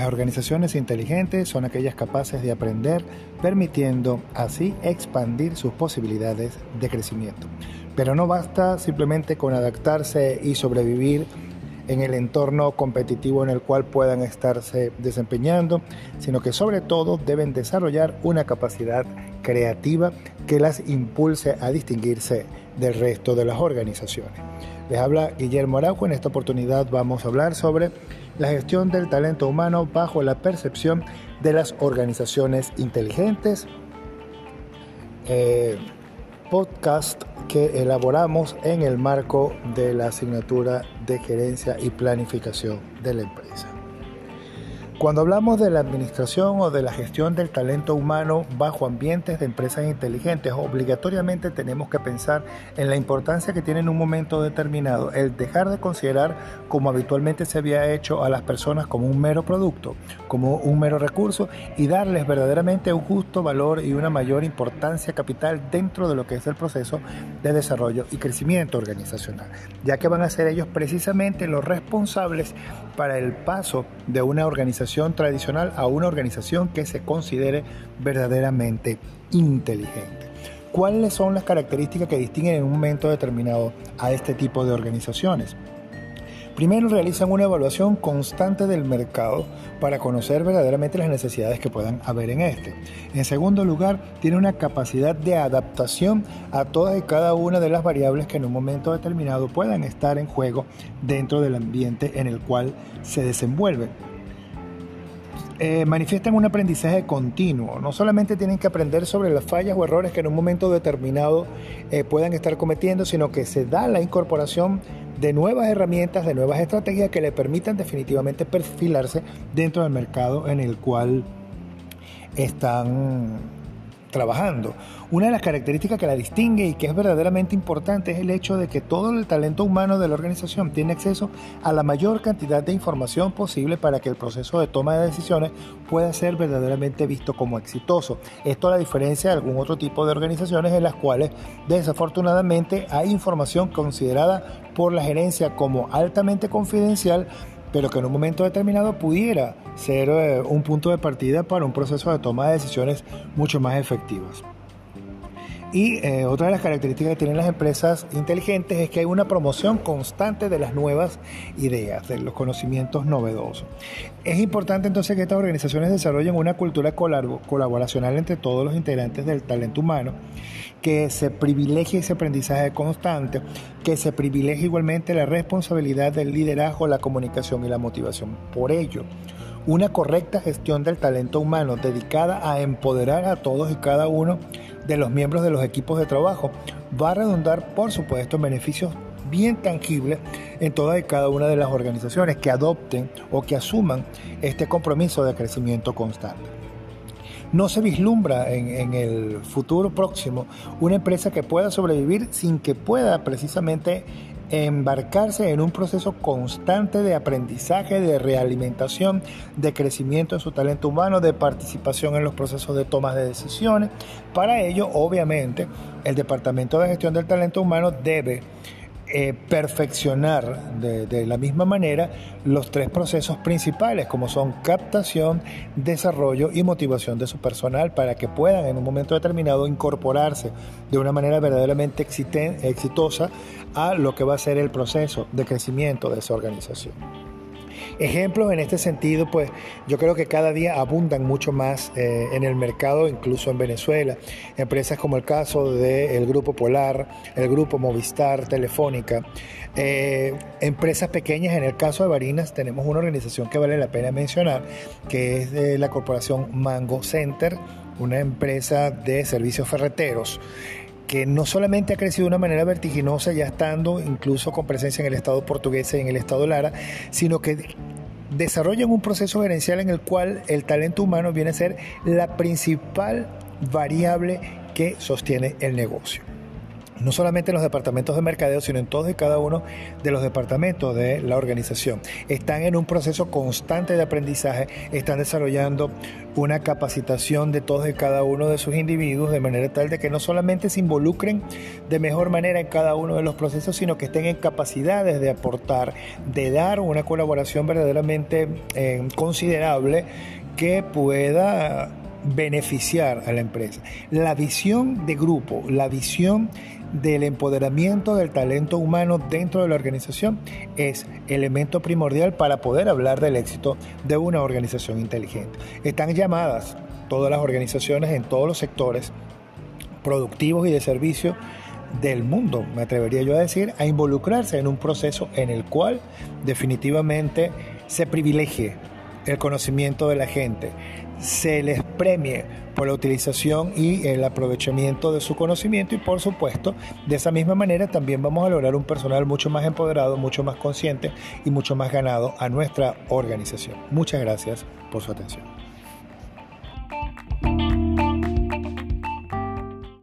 Las organizaciones inteligentes son aquellas capaces de aprender, permitiendo así expandir sus posibilidades de crecimiento. Pero no basta simplemente con adaptarse y sobrevivir en el entorno competitivo en el cual puedan estarse desempeñando, sino que sobre todo deben desarrollar una capacidad creativa que las impulse a distinguirse del resto de las organizaciones. Les habla Guillermo Araujo, en esta oportunidad vamos a hablar sobre la gestión del talento humano bajo la percepción de las organizaciones inteligentes. Eh, podcast que elaboramos en el marco de la asignatura de gerencia y planificación de la empresa. Cuando hablamos de la administración o de la gestión del talento humano bajo ambientes de empresas inteligentes, obligatoriamente tenemos que pensar en la importancia que tiene en un momento determinado el dejar de considerar como habitualmente se había hecho a las personas como un mero producto, como un mero recurso y darles verdaderamente un justo valor y una mayor importancia capital dentro de lo que es el proceso de desarrollo y crecimiento organizacional, ya que van a ser ellos precisamente los responsables para el paso de una organización tradicional a una organización que se considere verdaderamente inteligente. ¿Cuáles son las características que distinguen en un momento determinado a este tipo de organizaciones? Primero realizan una evaluación constante del mercado para conocer verdaderamente las necesidades que puedan haber en este. En segundo lugar, tiene una capacidad de adaptación a todas y cada una de las variables que en un momento determinado puedan estar en juego dentro del ambiente en el cual se desenvuelven eh, manifiestan un aprendizaje continuo. No solamente tienen que aprender sobre las fallas o errores que en un momento determinado eh, puedan estar cometiendo, sino que se da la incorporación de nuevas herramientas, de nuevas estrategias que le permitan definitivamente perfilarse dentro del mercado en el cual están trabajando. Una de las características que la distingue y que es verdaderamente importante es el hecho de que todo el talento humano de la organización tiene acceso a la mayor cantidad de información posible para que el proceso de toma de decisiones pueda ser verdaderamente visto como exitoso. Esto a la diferencia de algún otro tipo de organizaciones en las cuales desafortunadamente hay información considerada por la gerencia como altamente confidencial pero que en un momento determinado pudiera ser eh, un punto de partida para un proceso de toma de decisiones mucho más efectivas. Y eh, otra de las características que tienen las empresas inteligentes es que hay una promoción constante de las nuevas ideas, de los conocimientos novedosos. Es importante entonces que estas organizaciones desarrollen una cultura colaboracional entre todos los integrantes del talento humano, que se privilegie ese aprendizaje constante, que se privilegie igualmente la responsabilidad del liderazgo, la comunicación y la motivación. Por ello, una correcta gestión del talento humano dedicada a empoderar a todos y cada uno de los miembros de los equipos de trabajo va a redundar, por supuesto, en beneficios bien tangibles en todas y cada una de las organizaciones que adopten o que asuman este compromiso de crecimiento constante. No se vislumbra en, en, el futuro próximo una empresa que pueda sobrevivir sin que pueda precisamente embarcarse en un proceso constante de aprendizaje, de realimentación, de crecimiento de su talento humano, de participación en los procesos de toma de decisiones. Para ello, obviamente, el Departamento de Gestión del Talento Humano debe eh, perfeccionar de, la misma manera los tres procesos principales, como son captación, desarrollo y motivación de su personal, para que puedan en un momento determinado incorporarse de una manera verdaderamente exitosa a lo que va a ser el proceso de crecimiento de esa organización. Ejemplos en este sentido, pues yo creo que cada día abundan mucho más eh, en el mercado, incluso en Venezuela. Empresas como el caso del Grupo Polar, el Grupo Movistar, Telefónica. Eh, empresas pequeñas, en el caso de Barinas tenemos una organización que vale la pena mencionar, que es de la corporación Mango Center, una empresa de servicios ferreteros que no solamente ha crecido de una manera vertiginosa, ya estando incluso con presencia en el Estado portugués y en el Estado Lara, sino que desarrollan un proceso gerencial en el cual el talento humano viene a ser la principal variable que sostiene el negocio. No solamente en los departamentos de mercadeo, sino en todos y cada uno de los departamentos de la organización. Están en un proceso constante de aprendizaje, están desarrollando una capacitación de todos y cada uno de sus individuos de manera tal de que no solamente se involucren de mejor manera en cada uno de los procesos, sino que estén en capacidades de aportar, de dar una colaboración verdaderamente eh, considerable que pueda beneficiar a la empresa. La visión de grupo, la visión del empoderamiento del talento humano dentro de la organización es elemento primordial para poder hablar del éxito de una organización inteligente. Están llamadas todas las organizaciones en todos los sectores productivos y de servicio del mundo, me atrevería yo a decir, a involucrarse en un proceso en el cual definitivamente se privilegie el conocimiento de la gente, se les premie por la utilización y el aprovechamiento de su conocimiento y por supuesto de esa misma manera también vamos a lograr un personal mucho más empoderado, mucho más consciente y mucho más ganado a nuestra organización. Muchas gracias por su atención.